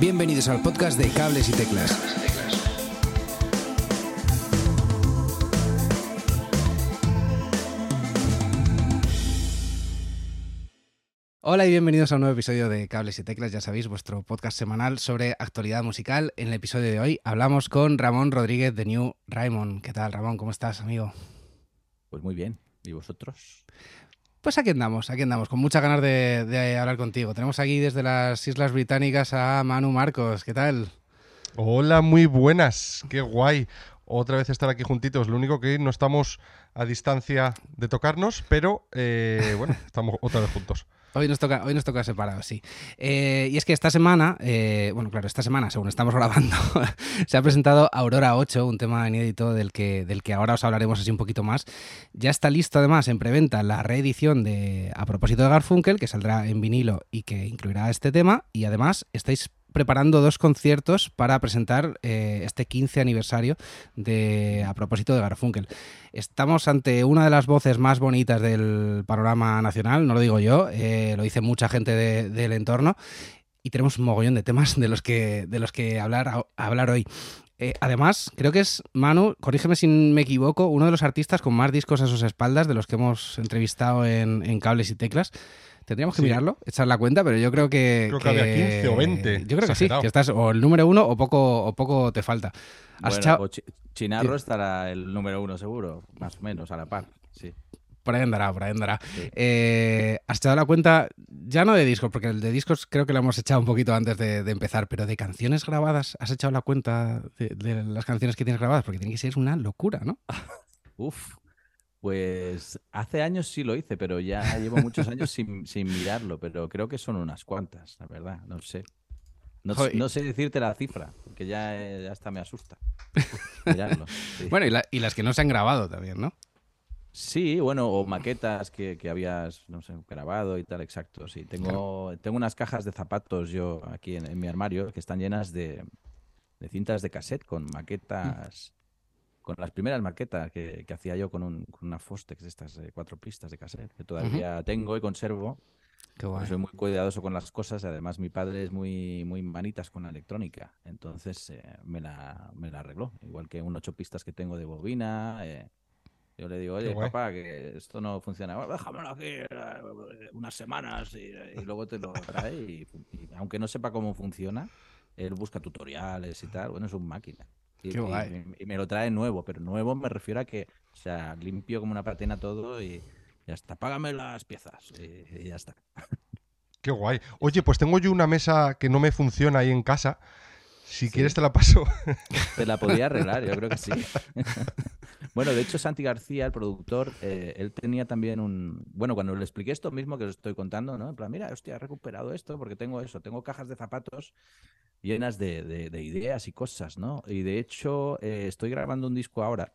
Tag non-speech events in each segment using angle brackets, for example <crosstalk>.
Bienvenidos al podcast de Cables y Teclas. Hola y bienvenidos a un nuevo episodio de Cables y Teclas, ya sabéis, vuestro podcast semanal sobre actualidad musical. En el episodio de hoy hablamos con Ramón Rodríguez de New Raymond. ¿Qué tal, Ramón? ¿Cómo estás, amigo? Pues muy bien. ¿Y vosotros? Pues aquí andamos, aquí andamos, con muchas ganas de, hablar contigo. Tenemos aquí desde las Islas Británicas a Manu Marcos. ¿Qué tal? Hola, muy buenas. Qué guay. Otra vez estar aquí juntitos. Lo único que no estamos a distancia de tocarnos, pero eh, bueno, <laughs> estamos otra vez juntos. Hoy nos toca, hoy nos toca separado, sí. Eh, y es que esta semana, eh, bueno, claro, esta semana, según estamos <laughs> grabando, se ha presentado Aurora 8, un tema inédito del que, del que ahora os hablaremos así un poquito más. Ya está listo además en preventa la reedición de A propósito de Garfunkel, que saldrá en vinilo y que incluirá este tema. Y además estáis preparando dos conciertos para presentar eh, este 15 aniversario de A propósito de Garfunkel. Estamos ante una de las voces más bonitas del panorama nacional, no lo digo yo, eh, lo dice mucha gente del entorno, y tenemos un mogollón de temas de los que, de los que hablar, hablar hoy. Eh, además, creo que es Manu, corrígeme si me equivoco, uno de los artistas con más discos a sus espaldas de los que hemos entrevistado en Cables y Teclas. Tendríamos que mirarlo, echar la cuenta, pero yo creo que. Creo que, había 15 o 20. Yo creo que sí, que estás o el número uno o poco, o poco te falta. bueno, Chinarro estará el número uno seguro, más o menos, a la par. Sí. Por ahí andará, por ahí andará. Eh, ¿Has echado la cuenta, ya no de discos, porque el de discos creo que lo hemos echado un poquito antes de, empezar, pero de canciones grabadas, ¿has echado la cuenta de, de, las canciones que tienes grabadas? Porque tiene que ser una locura, ¿no? <laughs> Uf, pues hace años sí lo hice, pero ya llevo muchos años <laughs> sin, mirarlo, pero creo que son unas cuantas, la verdad, no sé. No, sé decirte la cifra, porque ya, eh, hasta me asusta. <laughs> Bueno, y, las que no se han grabado también, ¿no? Sí, bueno, o maquetas que, habías, no sé, grabado y tal, exacto. Sí, tengo, tengo unas cajas de zapatos yo aquí en, mi armario que están llenas de, cintas de cassette con maquetas con las primeras maquetas que, hacía yo con, un, con, una Fostex de estas cuatro pistas de cassette, que todavía tengo y conservo. Soy muy cuidadoso con las cosas. Además, mi padre es muy, muy manitas con la electrónica. Entonces eh, me, la, me la arregló. Igual que un ocho pistas que tengo de bobina. Eh, yo le digo, oye, papá, que esto no funciona. déjamelo aquí eh, unas semanas y, luego te lo trae. y, aunque no sepa cómo funciona, él busca tutoriales y tal. Bueno, es un máquina. Y, me lo trae nuevo, pero nuevo me refiero a que, o sea, limpio como una patena todo y ya está. Págame las piezas y, ya está. Qué guay. <laughs> Oye, pues tengo yo una mesa que no me funciona ahí en casa. Si quieres te la paso. Te la podía arreglar, yo creo que sí. <laughs> Bueno, de hecho, Santi García, el productor, eh, él tenía también un. Bueno, cuando le expliqué esto mismo que os estoy contando, ¿no? En plan, mira, hostia, he recuperado esto porque tengo eso, tengo cajas de zapatos llenas de, ideas y cosas, ¿no? Y de hecho, eh, estoy grabando un disco ahora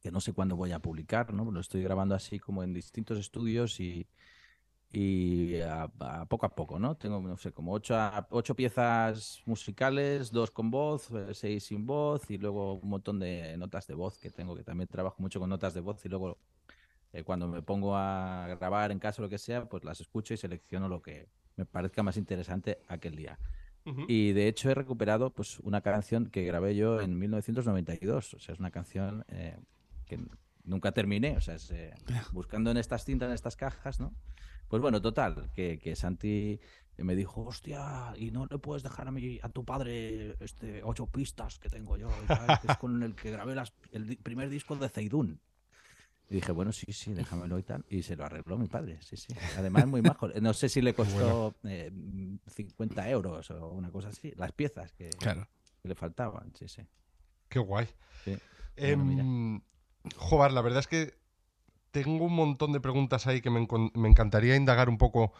que no sé cuándo voy a publicar, ¿no? Lo estoy grabando así como en distintos estudios y, y a, poco a poco, ¿no? Tengo, no sé, como ocho, ocho piezas musicales, dos con voz, eh, seis sin voz y luego un montón de notas de voz que tengo, que también trabajo mucho con notas de voz y luego eh, cuando me pongo a grabar en casa o lo que sea, pues las escucho y selecciono lo que me parezca más interesante aquel día. Y de hecho he recuperado pues una canción que grabé yo en 1992. O sea, es una canción eh, que nunca terminé. O sea, es, eh, buscando en estas cintas, en estas cajas, ¿no? Pues bueno, total, que, que Santi me dijo, hostia, y no le puedes dejar a, mi, a tu padre este ocho pistas que tengo yo, que es con el que grabé las, el primer disco de Zeidun. Y dije, bueno, sí, sí, déjamelo y tal. Y se lo arregló mi padre, sí, sí. Además, muy majo. No sé si le costó 50 eh, euros o una cosa así, las piezas que, le faltaban, sí, sí. Qué guay. Sí. Em, joder, la verdad es que tengo un montón de preguntas ahí que me, encantaría indagar un poco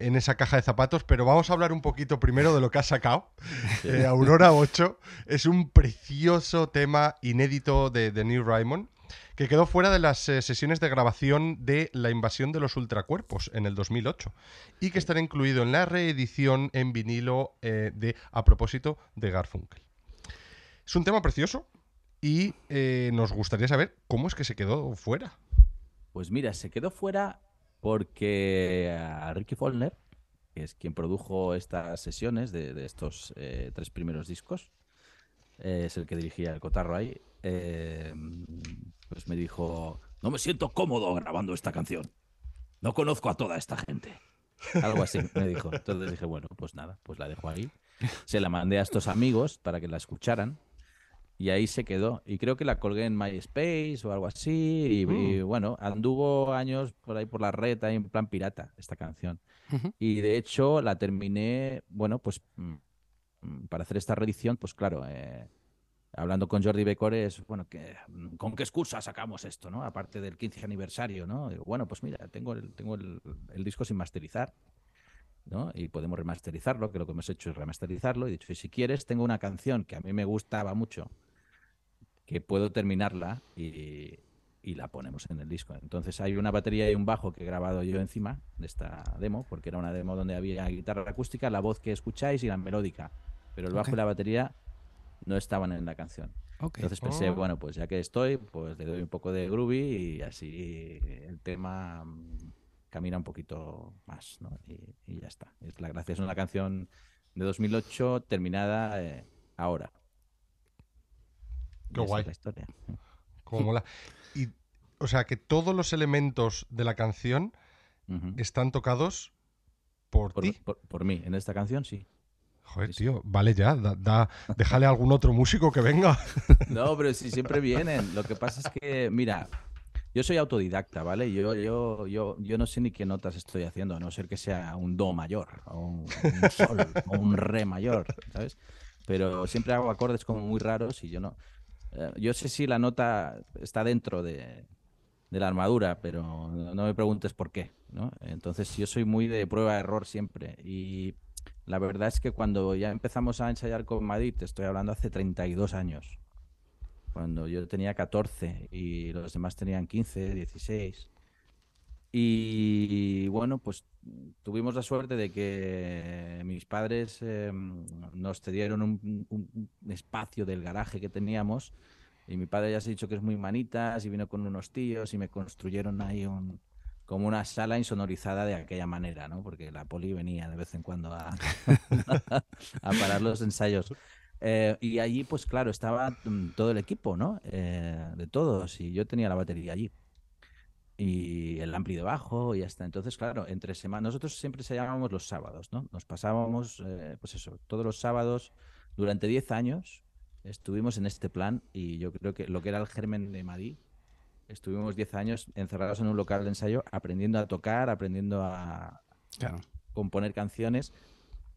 en esa caja de zapatos, pero vamos a hablar un poquito primero de lo que has sacado. <laughs> Eh, Aurora 8 es un precioso tema inédito de, de Neil Raymond que quedó fuera de las eh, sesiones de grabación de La invasión de los ultracuerpos en el 2008 y que estará incluido en la reedición en vinilo eh, de A propósito de Garfunkel. Es un tema precioso y eh, nos gustaría saber cómo es que se quedó fuera. Pues mira, se quedó fuera porque a Ricky Follner que es quien produjo estas sesiones de, estos eh, tres primeros discos, eh, es el que dirigía el cotarro ahí, eh, pues me dijo, no me siento cómodo grabando esta canción. No conozco a toda esta gente. Algo así me dijo. Entonces dije, bueno, pues nada, pues la dejo ahí. Se la mandé a estos amigos para que la escucharan y ahí se quedó. Y creo que la colgué en MySpace o algo así. Y, mm. bueno, anduvo años por ahí por la red, ahí en plan pirata, esta canción. Y de hecho la terminé, bueno, pues mm, para hacer esta reedición, pues claro, eh, hablando con Jordi Becores, bueno, que, ¿con qué excusa sacamos esto, no? Aparte del 15 aniversario, ¿no? bueno, pues mira, tengo el, tengo el, disco sin masterizar. ¿No? Y podemos remasterizarlo, que lo que hemos hecho es remasterizarlo. Y dicho, si quieres, tengo una canción que a mí me gustaba mucho, que puedo terminarla y, y, la ponemos en el disco. Entonces hay una batería y un bajo que he grabado yo encima de esta demo, porque era una demo donde había guitarra acústica, la voz que escucháis y la melódica. Pero el bajo y la batería no estaban en la canción. Entonces pensé, oh. bueno, pues ya que estoy, pues le doy un poco de groovy y así el tema camina un poquito más, ¿no? Y, ya está. Es la gracia es una canción de 2008 terminada eh, ahora. Qué guay. la historia. Como mola. <laughs> Y, o sea, que todos los elementos de la canción están tocados por, ti. por, mí. En esta canción, sí. Joder, tío, vale ya, da, déjale a algún otro músico que venga. <laughs> No, pero si siempre vienen. Lo que pasa es que, mira, yo soy autodidacta, ¿vale? Yo, yo, yo, yo no sé ni qué notas estoy haciendo, a no ser que sea un do mayor, o un, sol, o un re mayor, ¿sabes? Pero siempre hago acordes como muy raros y yo no. Eh, yo sé si la nota está dentro de, de la armadura, pero no me preguntes por qué, ¿no? Entonces yo soy muy de prueba-error siempre y la verdad es que cuando ya empezamos a ensayar con Madrid, te estoy hablando hace 32 años, cuando yo tenía 14 y los demás tenían 15, 16. Y bueno, pues tuvimos la suerte de que mis padres em, nos cedieron un, espacio del garaje que teníamos y mi padre ya se ha dicho que es muy manitas y vino con unos tíos y me construyeron ahí un, como una sala insonorizada de aquella manera, ¿no? Porque la poli venía de vez en cuando a, <laughs> a parar los ensayos. Eh, y allí, pues claro, estaba mm, todo el equipo, ¿no? Eh, de todos, y yo tenía la batería allí. Y el ampli de bajo y hasta entonces, claro, entre semanas, nosotros siempre se llamábamos los sábados, ¿no? Nos pasábamos, eh, pues eso, todos los sábados durante 10 años estuvimos en este plan y yo creo que lo que era el germen de Madrid estuvimos 10 años encerrados en un local de ensayo aprendiendo a tocar, aprendiendo a componer canciones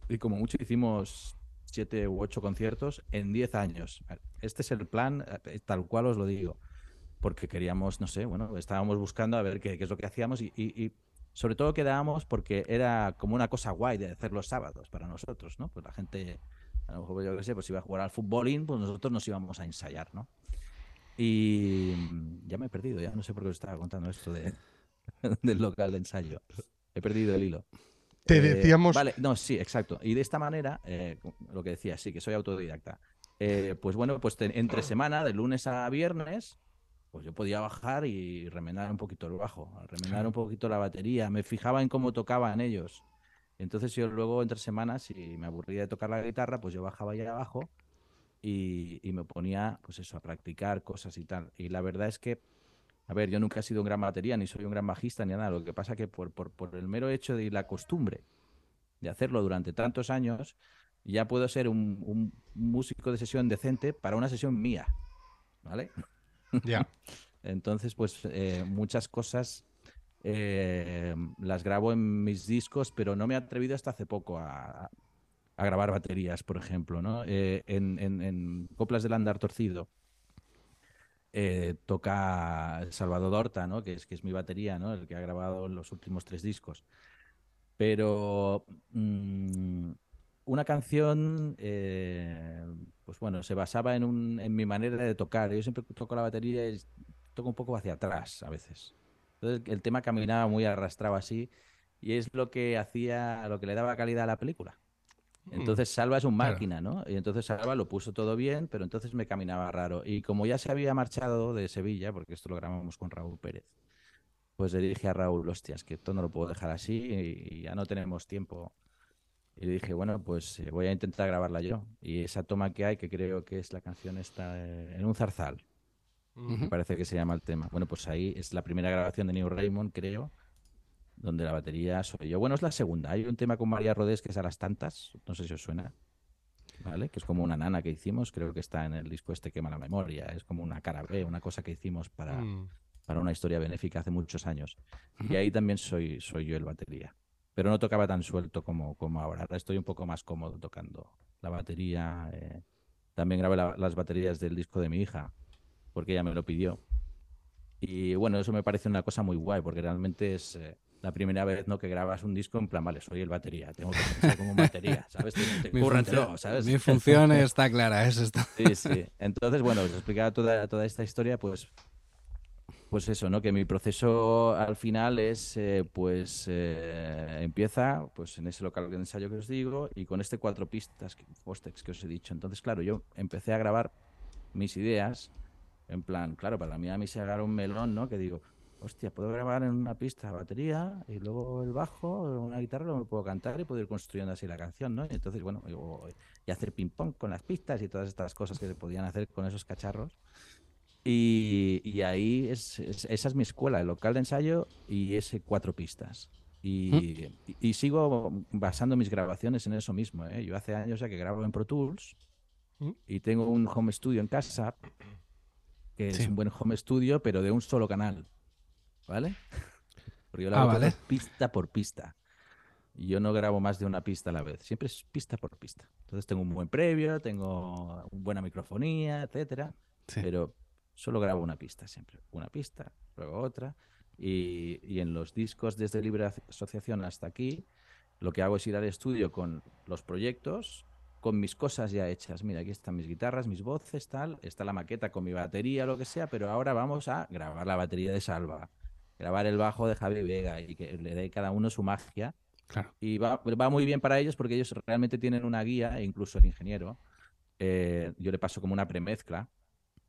y como mucho hicimos 7 u 8 conciertos en 10 años. Este es el plan, eh, tal cual os lo digo, porque queríamos, no sé, bueno, estábamos buscando a ver qué, es lo que hacíamos y, sobre todo quedábamos porque era como una cosa guay de hacer los sábados para nosotros, ¿no? Pues la gente, a lo mejor yo qué sé, pues iba a jugar al futbolín, pues nosotros nos íbamos a ensayar, ¿no? Y ya me he perdido, ya no sé por qué os estaba contando esto de, <laughs> del local de ensayo. He perdido el hilo. Te eh, decíamos. Vale, no, sí, exacto. Y de esta manera, eh, lo que decía, sí, que soy autodidacta. Eh, pues bueno, pues entre semana, de lunes a viernes, pues yo podía bajar y remendar un poquito el bajo, remendar un poquito la batería. Me fijaba en cómo tocaban ellos. Entonces yo luego entre semanas, si me aburría de tocar la guitarra, pues yo bajaba allá abajo y, me ponía, pues eso, a practicar cosas y tal. Y la verdad es que, a ver, yo nunca he sido un gran batería, ni soy un gran bajista, ni nada. Lo que pasa que por, por, por el mero hecho de la costumbre de hacerlo durante tantos años, ya puedo ser un, un músico de sesión decente para una sesión mía, ¿vale? Ya. <laughs> Entonces, pues eh, muchas cosas eh, las grabo en mis discos, pero no me he atrevido hasta hace poco a, a grabar baterías, por ejemplo, ¿no? Eh, en, en, Coplas del Andar Torcido eh, toca Salvador Dorta, ¿no? Que es, que es mi batería, ¿no? El que ha grabado los últimos tres discos. Pero mm, una canción, eh, pues bueno, se basaba en, un, en mi manera de tocar. Yo siempre toco la batería y toco un poco hacia atrás a veces. Entonces el tema caminaba muy arrastrado así y es lo que hacía, lo que le daba calidad a la película. Mm. Entonces Salva es un máquina, ¿no? Y entonces Salva lo puso todo bien, pero entonces me caminaba raro. Y como ya se había marchado de Sevilla, porque esto lo grabamos con Raúl Pérez, pues le dije a Raúl, hostias, que esto no lo puedo dejar así y ya no tenemos tiempo Y dije, bueno, pues eh, voy a intentar grabarla yo. Y esa toma que hay, que creo que es la canción esta, eh, en un zarzal, me parece que se llama el tema. Bueno, pues ahí es la primera grabación de New Raymond, creo, donde la batería soy yo. Bueno, es la segunda. Hay un tema con María Rodés que es a las tantas, no sé si os suena. ¿Vale? Que es como una nana que hicimos, creo que está en el disco este Quema la Memoria, es como una cara B, una cosa que hicimos para, Mm. para una historia benéfica hace muchos años. Y ahí también soy, soy yo el batería. Pero no tocaba tan suelto como, como ahora. Ahora estoy un poco más cómodo tocando la batería. eh. También grabé la- las baterías del disco de mi hija, porque ella me lo pidió. Y bueno, eso me parece una cosa muy guay, porque realmente es eh, la primera vez ¿no? que grabas un disco en plan, vale, soy el batería, tengo que pensar como batería, <laughs> ¿sabes? Te- te- Mi cúrratelo, función, ¿sabes? mi función <laughs> está clara, es esto. Sí, sí. Entonces, bueno, os explicaba toda, toda esta historia, pues, pues eso, ¿no? Que mi proceso al final es, eh, pues, eh, empieza, pues, en ese local de ensayo que os digo y con este cuatro pistas, Fostex, que os he dicho. Entonces, claro, yo empecé a grabar mis ideas, en plan, claro, para mí a mí se agarra un melón, ¿no? Que digo, hostia, puedo grabar en una pista batería y luego el bajo, una guitarra, lo puedo cantar y puedo ir construyendo así la canción, ¿no? Y entonces, bueno, y hacer ping-pong con las pistas y todas estas cosas que se podían hacer con esos cacharros. Y, y ahí es, es- esa es mi escuela, el local de ensayo y ese cuatro pistas. Y, y- y sigo basando mis grabaciones en eso mismo. ¿eh? Yo hace años ya que grabo en Pro Tools ¿Mm? y tengo un home studio en casa, que Sí. es un buen home studio, pero de un solo canal. ¿Vale? Porque yo lo Ah, hago vale. pista por pista. Y yo no grabo más de una pista a la vez, siempre es pista por pista. Entonces tengo un buen previo, tengo buena microfonía, etcétera, Sí. pero solo grabo una pista siempre. Una pista, luego otra. Y, y en los discos desde Libre Aso- Asociación hasta aquí, lo que hago es ir al estudio con los proyectos, con mis cosas ya hechas. Mira, aquí están mis guitarras, mis voces, tal. Está la maqueta con mi batería, lo que sea, pero ahora vamos a grabar la batería de Salva, grabar el bajo de Javi Vega y que le dé cada uno su magia. Claro. Y va, va muy bien para ellos porque ellos realmente tienen una guía, e incluso el ingeniero. eh, yo le paso como una premezcla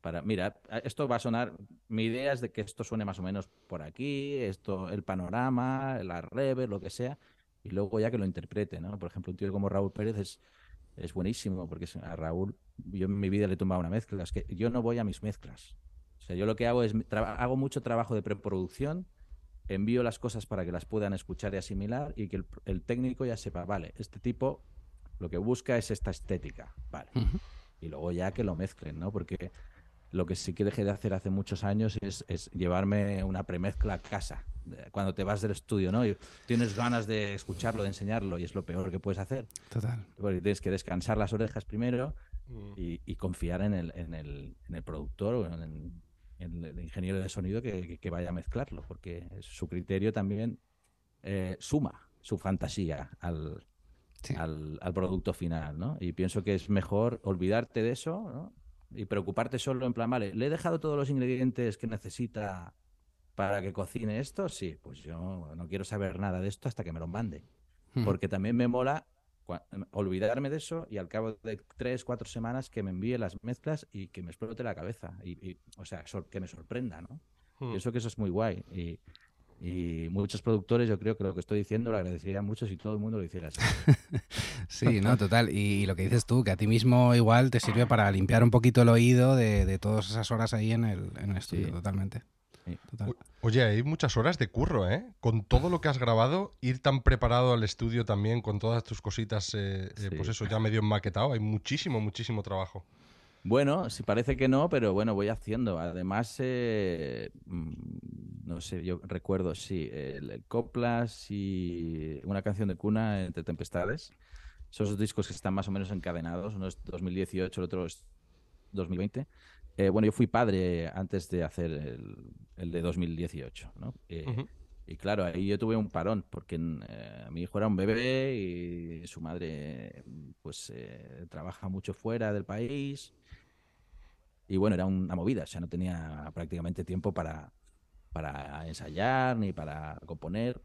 para, mira, esto va a sonar, mi idea es de que esto suene más o menos por aquí, esto, el panorama, la reverb, lo que sea, y luego ya que lo interprete, ¿no? Por ejemplo, un tío como Raúl Pérez es, es buenísimo, porque a Raúl, yo en mi vida le he tumbado una mezcla, es que yo no voy a mis mezclas. Sea, yo lo que hago es, hago mucho trabajo de preproducción, envío las cosas para que las puedan escuchar y asimilar y que el, el técnico ya sepa, vale, este tipo lo que busca es esta estética, vale. Ujú. Y luego ya que lo mezclen, ¿no? Porque lo que sí que dejé de hacer hace muchos años es, es llevarme una premezcla a casa. Cuando te vas del estudio, ¿no? Y tienes ganas de escucharlo, de enseñarlo, y es lo peor que puedes hacer. Total. Porque tienes que descansar las orejas primero Mm. y, y confiar en el, en, el, en el productor o en, en el ingeniero de sonido que, vaya a mezclarlo, porque su criterio también eh, suma su fantasía al, Sí. al, al producto final, ¿no? Y pienso que es mejor olvidarte de eso, ¿no? Y preocuparte solo en plan, vale, ¿le he dejado todos los ingredientes que necesita para que cocine esto? Sí, pues yo no quiero saber nada de esto hasta que me lo mande. Porque también me mola olvidarme de eso y al cabo de tres, cuatro semanas que me envíe las mezclas y que me explote la cabeza. Y, y, o sea, que me sorprenda, ¿no? Mm. Pienso que eso es muy guay. Y, y muchos productores, yo creo que lo que estoy diciendo lo agradecería mucho si todo el mundo lo hiciera así. <laughs> Sí, no, total. Y, y lo que dices tú, que a ti mismo igual te sirve para limpiar un poquito el oído de, de todas esas horas ahí en el, en el estudio, Sí. totalmente. Sí. Total. Oye, hay muchas horas de curro, ¿eh? Con todo lo que has grabado, ir tan preparado al estudio también, con todas tus cositas, eh, eh, pues eso, ya medio enmaquetado. Hay muchísimo, muchísimo trabajo. Bueno, sí parece que no, pero bueno, voy haciendo. Además, eh, mm, no sé, yo recuerdo, sí, el, el Coplas y una canción de cuna entre tempestades. Esos dos discos que están más o menos encadenados. Uno es 2018, el otro es 2020. Eh, bueno, yo fui padre antes de hacer el, el de 2018, ¿no? Eh, Ujú. Y claro, ahí yo tuve un parón, porque eh, mi hijo era un bebé y su madre pues eh, trabaja mucho fuera del país. Y bueno, era una movida, o sea, no tenía prácticamente tiempo para, para ensayar ni para componer.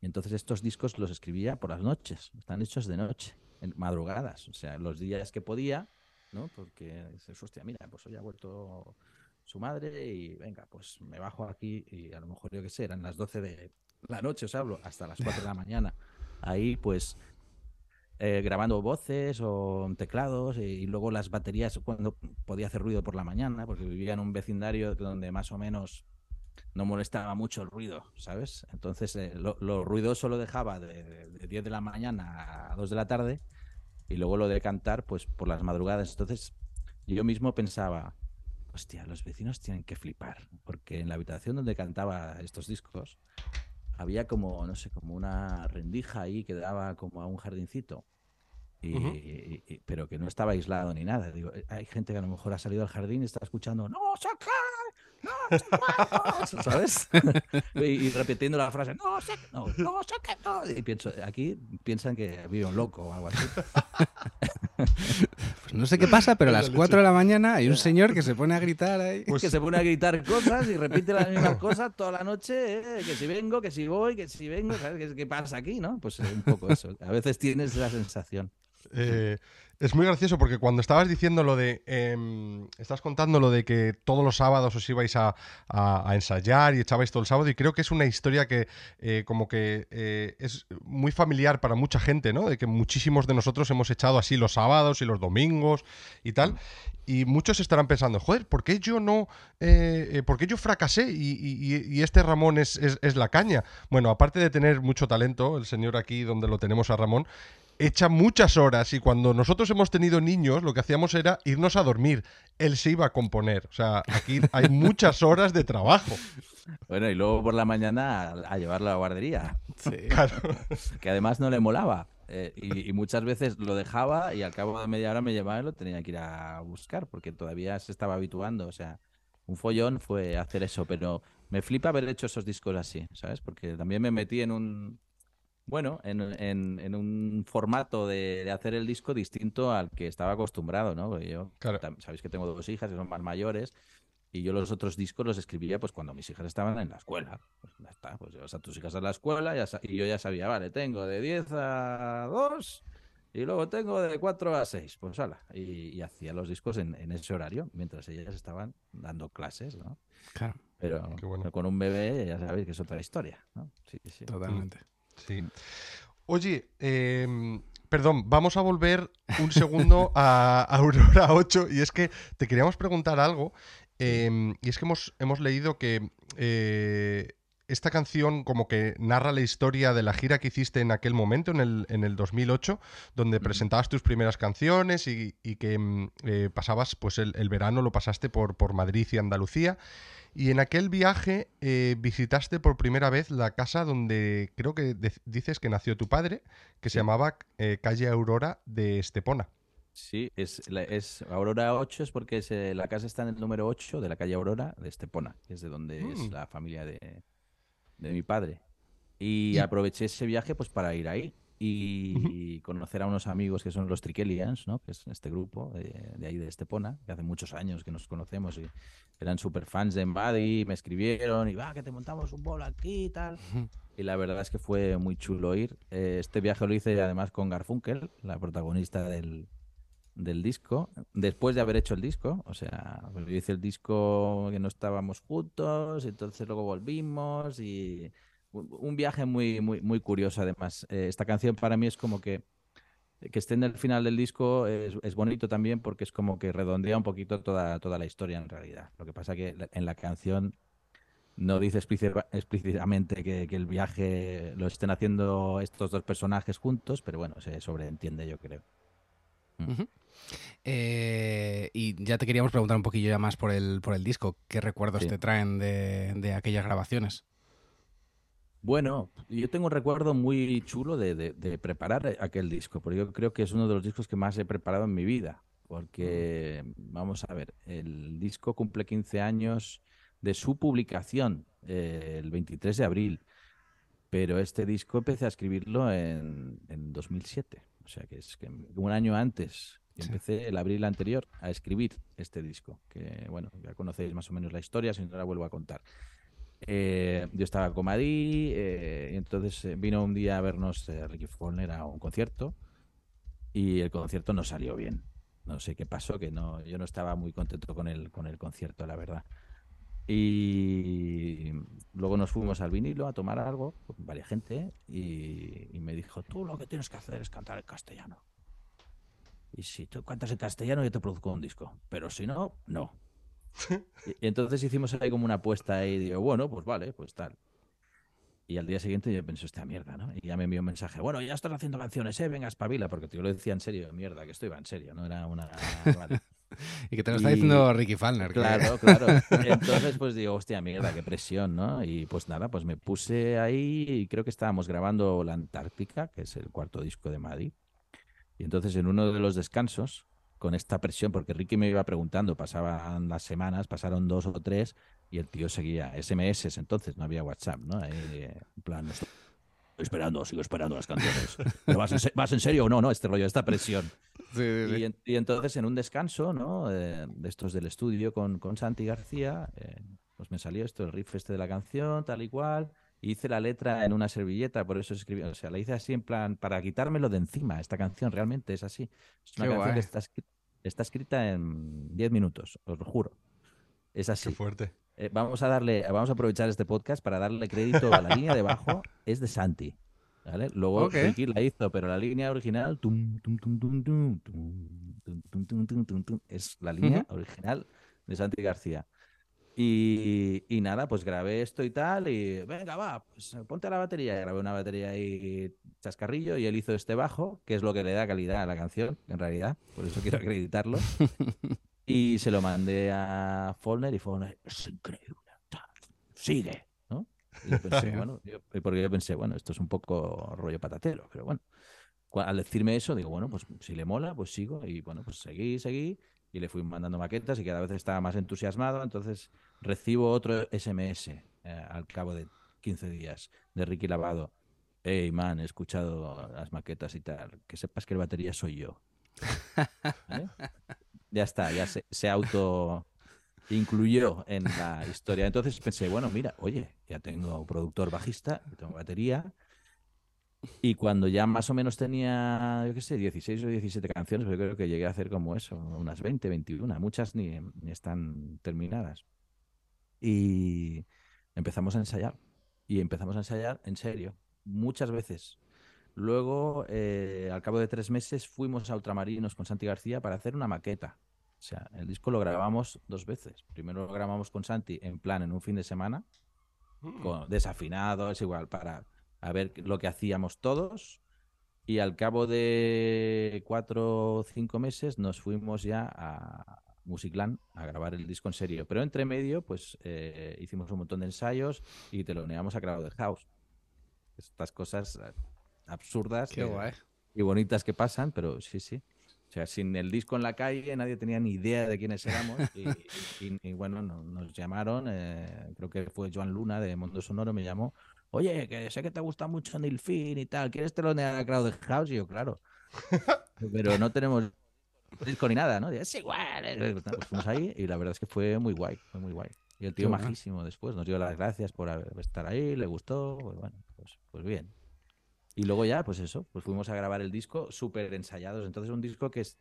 Y entonces estos discos los escribía por las noches, están hechos de noche, en madrugadas, o sea, los días que podía, ¿no? Porque dices, hostia, mira, pues hoy ha vuelto su madre y venga, pues me bajo aquí y a lo mejor yo qué sé, eran las 12 de la noche, os hablo, hasta las 4 de la mañana. Ahí pues eh, grabando voces o teclados y, luego las baterías cuando podía hacer ruido por la mañana, porque vivía en un vecindario donde más o menos no molestaba mucho el ruido, ¿sabes? Entonces eh, lo, ruidoso lo dejaba de, de, 10 de la mañana a 2 de la tarde y luego lo de cantar pues por las madrugadas. Entonces yo mismo pensaba, hostia, los vecinos tienen que flipar, porque en la habitación donde cantaba estos discos había como, no sé, como una rendija ahí que daba como a un jardincito. Y, pero que no estaba aislado ni nada. Digo, hay gente que a lo mejor ha salido al jardín y está escuchando ¡No, saca! ¡No, ¿Sabes? <laughs> y, repitiendo la frase ¡No, saca! No, no, saca! No. Y pienso, aquí piensan que vive un loco o algo así. <laughs> Pues no sé qué pasa, pero a las <laughs> 4 de la mañana hay un señor que se pone a gritar ahí. Pues que se pone a gritar cosas y repite las mismas cosas toda la noche, ¿eh? que si vengo, que si voy, que si vengo, ¿sabes qué, pasa aquí? ¿no? Pues un poco eso. A veces tienes esa sensación. Eh, es muy gracioso porque cuando estabas diciendo lo de. Eh, estás contando lo de que todos los sábados os ibais a, ensayar y echabais todo el sábado, y creo que es una historia que, eh, como que eh, es muy familiar para mucha gente, ¿no? De que muchísimos de nosotros hemos echado así los sábados y los domingos y tal. Y muchos estarán pensando, joder, ¿por qué yo no. ¿Por qué yo fracasé y, este Ramón es, es la caña? Bueno, aparte de tener mucho talento, el señor aquí donde lo tenemos a Ramón, echa muchas horas y cuando nosotros hemos tenido niños lo que hacíamos era irnos a dormir. Él se iba a componer. O sea, aquí hay muchas horas de trabajo. Bueno, y luego por la mañana a, llevarlo a la guardería. Sí. <laughs> Claro. Que además no le molaba. Eh, y, muchas veces lo dejaba y al cabo de media hora me llevaba y lo tenía que ir a buscar porque todavía se estaba habituando. O sea, un follón fue hacer eso, pero me flipa haber hecho esos discos así, ¿sabes? Porque también me metí en un, bueno, en, en, un formato de, hacer el disco distinto al que estaba acostumbrado, ¿no? yo, sabéis que tengo dos hijas que son más mayores y yo los otros discos los escribía pues cuando mis hijas estaban en la escuela. Pues ya está, pues llevas a tus hijas a la escuela y yo ya sabía, vale, tengo de 10 a 2 y luego tengo de 4 a 6, pues hala. Y, hacía los discos en, ese horario mientras ellas estaban dando clases, ¿no? Claro. Pero, con un bebé ya sabéis que es otra historia, ¿no? Sí, sí. Totalmente. Sí. Oye, em, perdón, vamos a volver un segundo <laughs> a, Aurora 8 y es que te queríamos preguntar algo em, y es que hemos, hemos leído que eh, esta canción como que narra la historia de la gira que hiciste en aquel momento, en el, en el 2008, donde presentabas tus primeras canciones y, que em, eh, pasabas, pues el, el, verano lo pasaste por, por Madrid y Andalucía. Y en aquel viaje eh, visitaste por primera vez la casa donde creo que dices que nació tu padre, que se llamaba eh, Calle Aurora de Estepona. Sí, es, es Aurora 8 es porque eh, la casa está en el número 8 de la calle Aurora de Estepona, que es de donde es mm. la familia de, mi padre. Y, aproveché ese viaje pues para ir ahí y conocer a unos amigos que son los Triquelians, ¿no? que es este grupo de, ahí de Estepona, que hace muchos años que nos conocemos y eran súper fans de Embody, me escribieron y va, que te montamos un bolo aquí y tal. Y la verdad es que fue muy chulo ir. Eh, este viaje lo hice además con Garfunkel, la protagonista del, del disco, después de haber hecho el disco. O sea, hice el disco que no estábamos juntos, entonces luego volvimos y un viaje muy, muy, muy curioso además. Eh, esta canción para mí es como que que esté en el final del disco es, bonito también porque es como que redondea un poquito toda, toda la historia en realidad. Lo que pasa que en la canción no dice explícitamente que, el viaje lo estén haciendo estos dos personajes juntos, pero bueno, se sobreentiende yo creo. Mm. Eh, y ya te queríamos preguntar un poquillo ya más por el, por el disco. ¿Qué recuerdos te traen de, de aquellas grabaciones? Bueno, yo tengo un recuerdo muy chulo de, preparar aquel disco, porque yo creo que es uno de los discos que más he preparado en mi vida. Porque, vamos a ver, el disco cumple 15 años de su publicación, eh, el 23 de abril. Pero este disco empecé a escribirlo en, 2007. O sea que es que un año antes empecé el abril anterior a escribir este disco. Que, bueno, ya conocéis más o menos la historia, si no la vuelvo a contar. Eh, yo estaba con Madí, eh, y entonces eh, vino un día a vernos Ricky Follner a un concierto y el concierto no salió bien. No sé qué pasó, que no, yo no estaba muy contento con el, con el concierto, la verdad. Y luego nos fuimos al vinilo a tomar algo, con varias gente, y, y me dijo, tú lo que tienes que hacer es cantar en castellano. Y si tú cantas en castellano, yo te produzco un disco. Pero si no, no. <laughs> y, entonces hicimos ahí como una apuesta y digo, bueno, pues vale, pues tal. Y al día siguiente yo pensé, esta mierda, ¿no? Y ya me envió un mensaje, bueno, ya estás haciendo canciones, ¿eh? Venga, espabila, porque yo lo decía en serio, mierda, que esto iba en serio, no era una... <laughs> y que te lo está diciendo Ricky Falner. Claro, <laughs> claro. Entonces, pues digo, hostia, mierda, qué presión, ¿no? Y pues nada, pues me puse ahí y creo que estábamos grabando La Antártica, que es el cuarto disco de Madrid. Y entonces en uno de los descansos, con esta presión, porque Ricky me iba preguntando, pasaban las semanas, pasaron dos o tres, y el tío seguía SMS, entonces no había WhatsApp, ¿no? en plan, estoy esperando, sigo esperando las canciones. <laughs> vas, en, serio o no, no? Este rollo, esta presión. Y, entonces en un descanso, ¿no? Eh, de estos del estudio con, con Santi García, eh, pues me salió esto, el riff este de la canción, tal y cual hice la letra en una servilleta, por eso escribí, o sea, la hice así en plan, para quitármelo de encima. Esta canción realmente es así. Es una canción que está, escrita en 10 minutos, os lo juro. Es así. Qué fuerte. Eh, vamos a darle, vamos a aprovechar este podcast para darle crédito a la línea de abajo, es de Santi. ¿vale? Luego Ricky la hizo, pero la línea original es la línea original de Santi García. Y, nada, pues grabé esto y tal, y venga, va, pues ponte a la batería. Y grabé una batería ahí chascarrillo y él hizo este bajo, que es lo que le da calidad a la canción, en realidad, por eso quiero acreditarlo. <laughs> y se lo mandé a Follner y Follner, es increíble, sigue, ¿no? Y pensé, bueno, porque yo pensé, bueno, esto es un poco rollo patatero, pero bueno. Al decirme eso, digo, bueno, pues si le mola, pues sigo. Y bueno, pues seguí, seguí y le fui mandando maquetas y cada vez estaba más entusiasmado. Entonces recibo otro SMS eh, al cabo de 15 días de Ricky Lavado. Hey, man, he escuchado las maquetas y tal. Que sepas que el batería soy yo. <laughs> Ya está, ya se, se auto incluyó en la historia. Entonces pensé, bueno, mira, oye, ya tengo productor bajista, tengo batería, y cuando ya más o menos tenía, yo qué sé, 16 o 17 canciones, yo creo que llegué a hacer como eso, unas 20, 21, muchas ni, están terminadas. Y empezamos a ensayar. Y empezamos a ensayar en serio, muchas veces. Luego, eh, al cabo de tres meses, fuimos a Ultramarinos con Santi García para hacer una maqueta. O sea, el disco lo grabamos dos veces. Primero lo grabamos con Santi en plan en un fin de semana, mm. con, desafinado, es igual, para a ver lo que hacíamos todos. Y al cabo de cuatro o cinco meses nos fuimos ya a Musicland a grabar el disco en serio. Pero entre medio, pues eh, hicimos un montón de ensayos y teloneamos a Crowded House. Estas cosas eh, absurdas y bonitas que pasan, pero sí, sí. O sea, sin el disco en la calle nadie tenía ni idea de quiénes éramos. Y, bueno, nos llamaron, eh, creo que fue Joan Luna de Mundo Sonoro, me llamó oye, que sé que te gusta mucho Neil Finn y tal, ¿quieres telonear a Crowd House? Y yo, claro. <laughs> Pero no tenemos disco ni nada, ¿no? Es igual. Pues fuimos ahí y la verdad es que fue muy guay, fue muy guay. Y el tío majísimo después nos dio las gracias por estar ahí, le gustó, pues bueno, pues, pues bien. Y luego ya, pues eso, pues fuimos a grabar el disco súper ensayados. Entonces un disco que es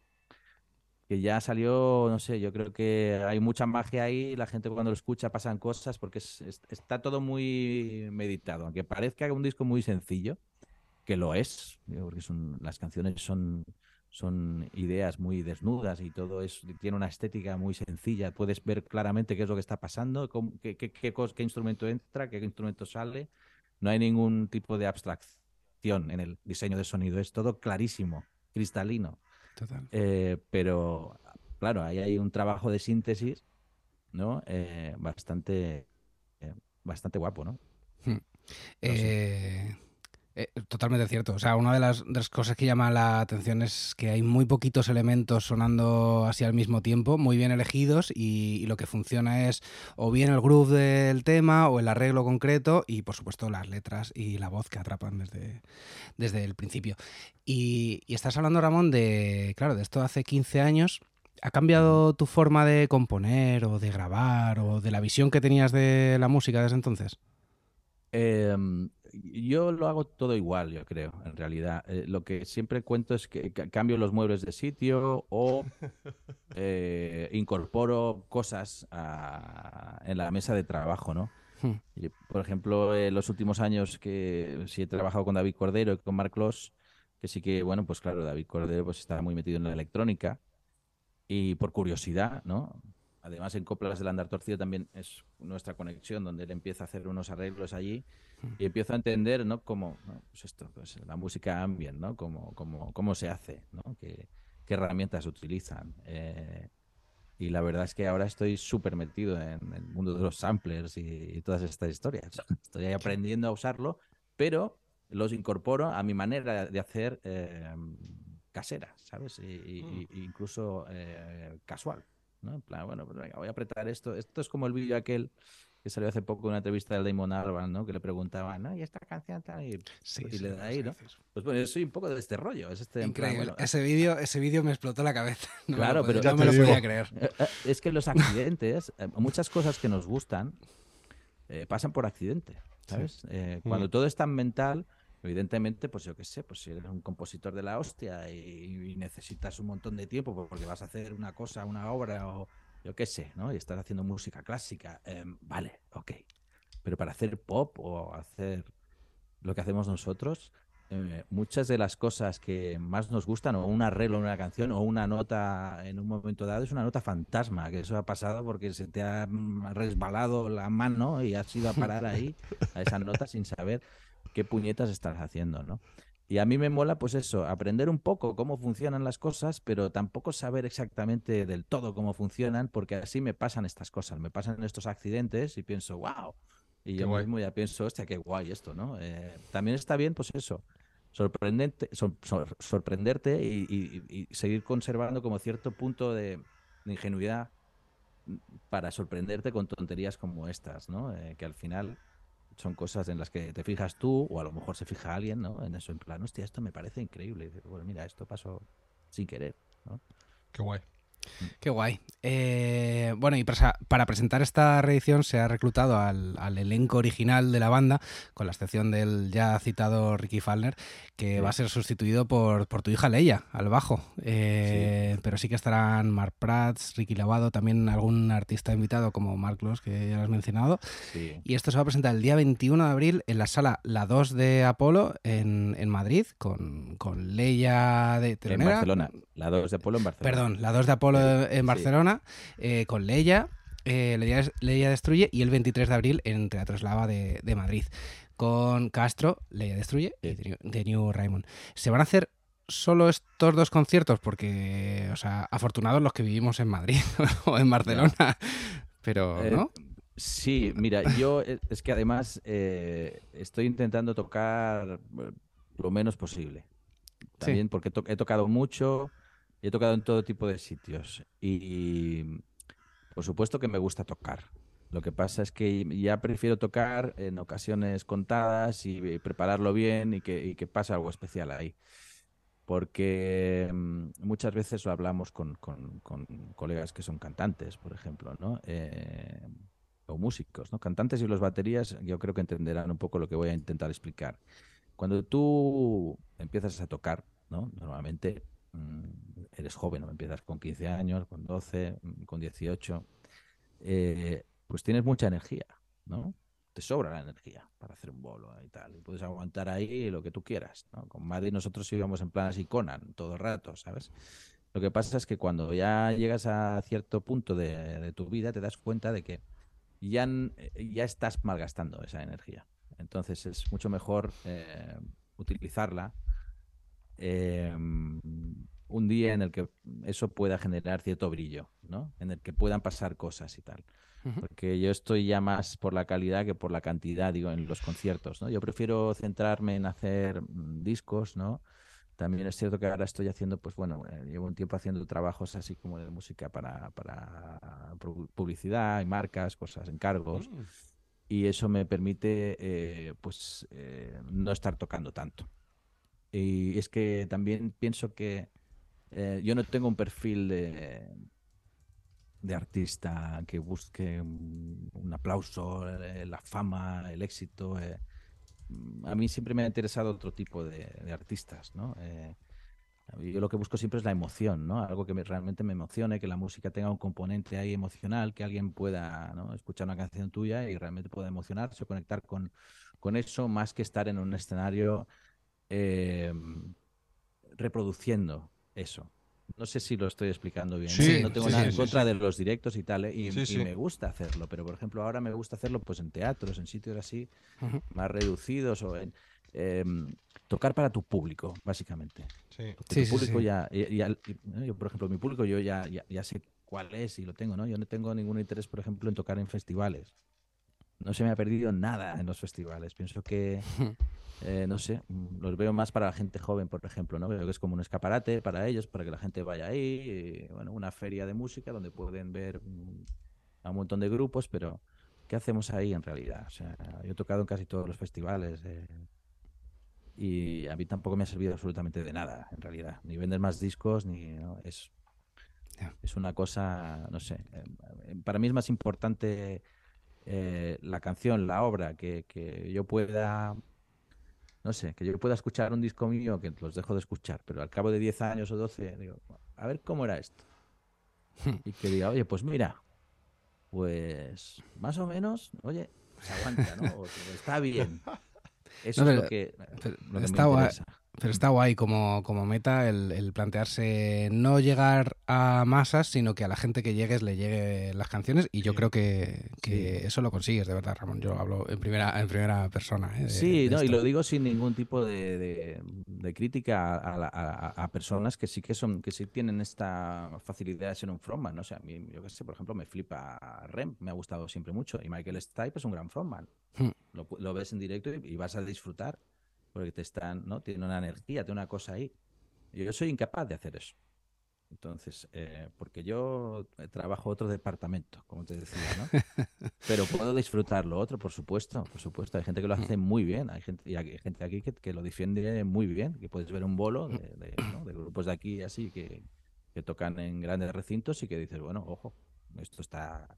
que ya salió, no sé, yo creo que hay mucha magia ahí, la gente cuando lo escucha pasan cosas porque está todo muy meditado, aunque parezca un disco muy sencillo, que lo es, porque son, las canciones son, son ideas muy desnudas y todo es, tiene una estética muy sencilla, puedes ver claramente qué es lo que está pasando, qué, qué, qué, qué instrumento entra, qué instrumento sale, no hay ningún tipo de abstracción en el diseño de sonido, es todo clarísimo, cristalino. Eh, pero, claro, ahí hay un trabajo de síntesis, ¿no? Eh, bastante, eh, bastante guapo, ¿no? Hmm. Totalmente cierto. O sea, una de las, cosas que llama la atención es que hay muy poquitos elementos sonando así al mismo tiempo, muy bien elegidos, y, y, lo que funciona es o bien el groove del tema o el arreglo concreto, y por supuesto las letras y la voz que atrapan desde, desde el principio. Y, estás hablando, Ramón, de, claro, de esto hace 15 años. ¿Ha cambiado tu forma de componer o de grabar o de la visión que tenías de la música desde entonces? Em, yo lo hago todo igual, yo creo, en realidad. Eh, lo que siempre cuento es que cambio los muebles de sitio o <laughs> eh, incorporo cosas en la mesa de trabajo, ¿no? Hmm. por ejemplo, en los últimos años que sí he trabajado con David Cordero y con Marc Clos, que sí que, bueno, pues claro, David Cordero pues está muy metido en la electrónica y por curiosidad, ¿no? Además, en Coplas del Andar Torcido también es nuestra conexión, donde él empieza a hacer unos arreglos allí y empiezo a entender, ¿no? Cómo, pues esto, pues la música ambient, ¿no? Cómo, cómo, cómo se hace, ¿no? ¿Qué, qué herramientas utilizan? Eh, y la verdad es que ahora estoy súper metido en el mundo de los samplers y, todas estas historias. <laughs> Estoy aprendiendo a usarlo, pero los incorporo a mi manera de hacer eh, casera, ¿sabes? Y, mm. incluso eh, casual. En plan, bueno, pues venga, voy a apretar esto. Esto es como el vídeo aquel que salió hace poco en una entrevista del Damon Albarn, ¿no? Que le preguntaban, ¿no? Y esta canción tal, y, le da ahí, ¿no? Pues bueno, yo soy un poco de este rollo. Es este, Increíble. ese vídeo ese vídeo me explotó la cabeza. claro, <laughs> pero no me lo podía creer. Eh, eh, es que los accidentes, eh, muchas cosas que nos gustan, pasan por accidente, ¿sabes? cuando mm. todo es tan mental, Evidentemente, pues yo qué sé, pues si eres un compositor de la hostia y, necesitas un montón de tiempo porque vas a hacer una cosa, una obra o yo qué sé, ¿no? Y estás haciendo música clásica, em, vale, ok. Pero para hacer pop o hacer lo que hacemos nosotros, eh, muchas de las cosas que más nos gustan, o un arreglo en una canción, o una nota en un momento dado, es una nota fantasma, que eso ha pasado porque se te ha mm, resbalado la mano y has ido a parar ahí a esa nota sin saber qué puñetas estás haciendo, ¿no? Y a mí me mola, pues eso, aprender un poco cómo funcionan las cosas, pero tampoco saber exactamente del todo cómo funcionan, porque así me pasan estas cosas, me pasan estos accidentes y pienso, wow. Y yo mismo ya pienso, hostia, qué guay esto, ¿no? Eh, también está bien, pues eso, sorprendente, sorprenderte y, seguir conservando como cierto punto de, ingenuidad para sorprenderte con tonterías como estas, ¿no? Eh, que al final son cosas en las que te fijas tú, o a lo mejor se fija alguien, ¿no? En eso, en plan, hostia, esto me parece increíble. Bueno, mira, esto pasó sin querer. Qué guay. Qué guay. Eh, bueno, y para, presentar esta reedición se ha reclutado al, elenco original de la banda, con la excepción del ya citado Ricky Fallner, que va a ser sustituido por, tu hija Leia, al bajo. Eh, pero sí que estarán Mark Prats, Ricky Lavado, también algún artista invitado como Mark Loss, que ya lo has mencionado. Y esto se va a presentar el día 21 de abril en la sala La 2 de Apolo en, Madrid, con, con Leia de En Barcelona. La 2 de Apolo en Barcelona. Perdón, la 2 de Apolo en Barcelona, eh, con Leia, eh, Leia, Destruye, y el 23 de abril en Teatro Eslava de, Madrid, con Castro, Leia Destruye y The New Raymond. Se van a hacer solo estos dos conciertos porque, o sea, afortunados los que vivimos en Madrid <laughs> o en Barcelona, pero, eh, ¿no? Sí, mira, yo es que además estoy intentando tocar lo menos posible. También porque he tocado mucho, he tocado en todo tipo de sitios y, por supuesto que me gusta tocar. Lo que pasa es que ya prefiero tocar en ocasiones contadas y, prepararlo bien y que, pase algo especial ahí. Porque mm, muchas veces lo hablamos con, colegas que son cantantes, por ejemplo. Eh, o músicos, ¿no? Cantantes y los baterías, yo creo que entenderán un poco lo que voy a intentar explicar. Cuando tú empiezas a tocar, ¿no? Normalmente eres joven, ¿no? empiezas con 15 años, con 12, mm, con 18, eh, pues tienes mucha energía, ¿no? Te sobra la energía para hacer un bolo y tal. Y puedes aguantar ahí lo que tú quieras, ¿no? Con Madrid nosotros íbamos en plan así Conan todo el rato, ¿sabes? Lo que pasa es que cuando ya llegas a cierto punto de, tu vida te das cuenta de que ya, ya estás malgastando esa energía. Entonces es mucho mejor eh, utilizarla eh, un día en el que eso pueda generar cierto brillo, ¿no? En el que puedan pasar cosas y tal. Porque yo estoy ya más por la calidad que por la cantidad, digo, en los conciertos, ¿no? Yo prefiero centrarme en hacer mm, discos, ¿no? También es cierto que ahora estoy haciendo, pues bueno, eh, llevo un tiempo haciendo trabajos así como de música para, para publicidad y marcas, cosas, encargos. Mm. Y eso me permite, eh, pues, eh, no estar tocando tanto. Y es que también pienso que eh, yo no tengo un perfil de, de artista que busque un, aplauso, eh, la fama, el éxito. Eh. a mí siempre me ha interesado otro tipo de, artistas, ¿no? Yo lo que busco siempre es la emoción, ¿no? Algo que realmente me emocione, que la música tenga un componente ahí emocional, que alguien pueda escuchar una canción tuya y realmente pueda emocionarse o conectar con, con eso, más que estar en un escenario eh, reproduciendo eso. No sé si lo estoy explicando bien. no tengo nada en contra de los directos y tal, ¿eh? y, me gusta hacerlo, pero por ejemplo ahora me gusta hacerlo pues en teatros, en sitios así más reducidos o en em, tocar para tu público, básicamente. Sí. Tu público ya, yo, por ejemplo, mi público yo ya, ya, sé cuál es y lo tengo, ¿no? Yo no tengo ningún interés, por ejemplo, en tocar en festivales. No se me ha perdido nada en los festivales. Pienso que <laughs> Eh, no sé, mm, los veo más para la gente joven, por ejemplo, ¿no? Veo que es como un escaparate para ellos, para que la gente vaya ahí, bueno, una feria de música donde pueden ver mm, a un montón de grupos, pero ¿qué hacemos ahí en realidad? O sea, yo he tocado en casi todos los festivales eh, y a mí tampoco me ha servido absolutamente de nada, en realidad. Ni vender más discos, ni... Es, es una cosa, no sé, eh, para mí es más importante la canción, la obra, que, que yo pueda no sé, que yo pueda escuchar un disco mío que los dejo de escuchar, pero al cabo de 10 años o 12 digo, a ver cómo era esto. Hmm. y que diga, oye, pues mira, pues más o menos, oye, se aguanta, ¿no? está bien. <laughs> Eso es lo que, lo que me interesa. Pero está guay como, como meta el, plantearse no llegar a masas, sino que a la gente que llegues le llegue las canciones y yo creo que, eso lo consigues, de verdad, Ramón. Yo hablo en primera, en primera persona. ¿eh? sí, no, y lo digo sin ningún tipo de, crítica a, personas que sí que son, que sí tienen esta facilidad de ser un frontman. ¿no? O sea, a mí, yo qué sé, por ejemplo, me flipa Rem, me ha gustado siempre mucho, y Michael Stipe es un gran frontman. Hmm. Lo, ves en directo y vas a disfrutar porque te están, ¿no? Tiene una energía, tiene una cosa ahí. Yo soy incapaz de hacer eso. Entonces, eh, porque yo trabajo otro departamento, como te decía, ¿no? <laughs> Pero puedo disfrutar lo otro, por supuesto, por supuesto. Hay gente que lo hace muy bien, hay gente, y hay gente aquí que, lo defiende muy bien, que puedes ver un bolo de, grupos de aquí así que, que, tocan en grandes recintos y que dices, bueno, ojo, esto está,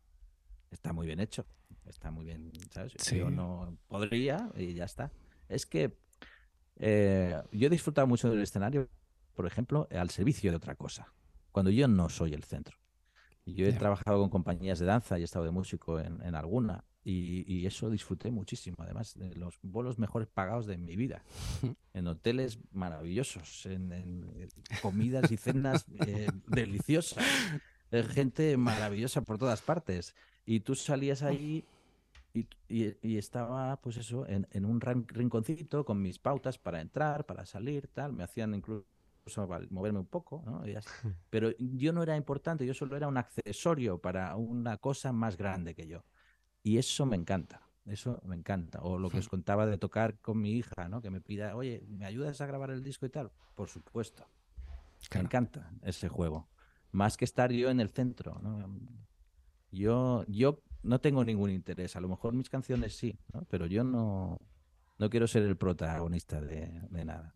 está muy bien hecho, está muy bien, ¿sabes? Yo no podría y ya está. Es que eh, yo he disfrutado mucho del escenario, por ejemplo, al servicio de otra cosa, cuando yo no soy el centro. Yo he trabajado con compañías de danza y he estado de músico en, alguna y, eso disfruté muchísimo. Además, de los vuelos mejores pagados de mi vida, <laughs> en hoteles maravillosos, en, comidas y cenas eh, deliciosas, eh, gente maravillosa por todas partes. Y tú salías ahí y, estaba, pues eso, en, un rinconcito con mis pautas para entrar, para salir, tal. Me hacían incluso moverme un poco, ¿no? <laughs> Pero yo no era importante, yo solo era un accesorio para una cosa más grande que yo. Y eso me encanta, eso me encanta. O lo que os <laughs> contaba de tocar con mi hija, ¿no? Que me pida, oye, ¿me ayudas a grabar el disco y tal? Por supuesto. Me encanta ese juego. Más que estar yo en el centro, ¿no? Yo, yo no tengo ningún interés. A lo mejor mis canciones sí, pero yo no, no quiero ser el protagonista de, nada.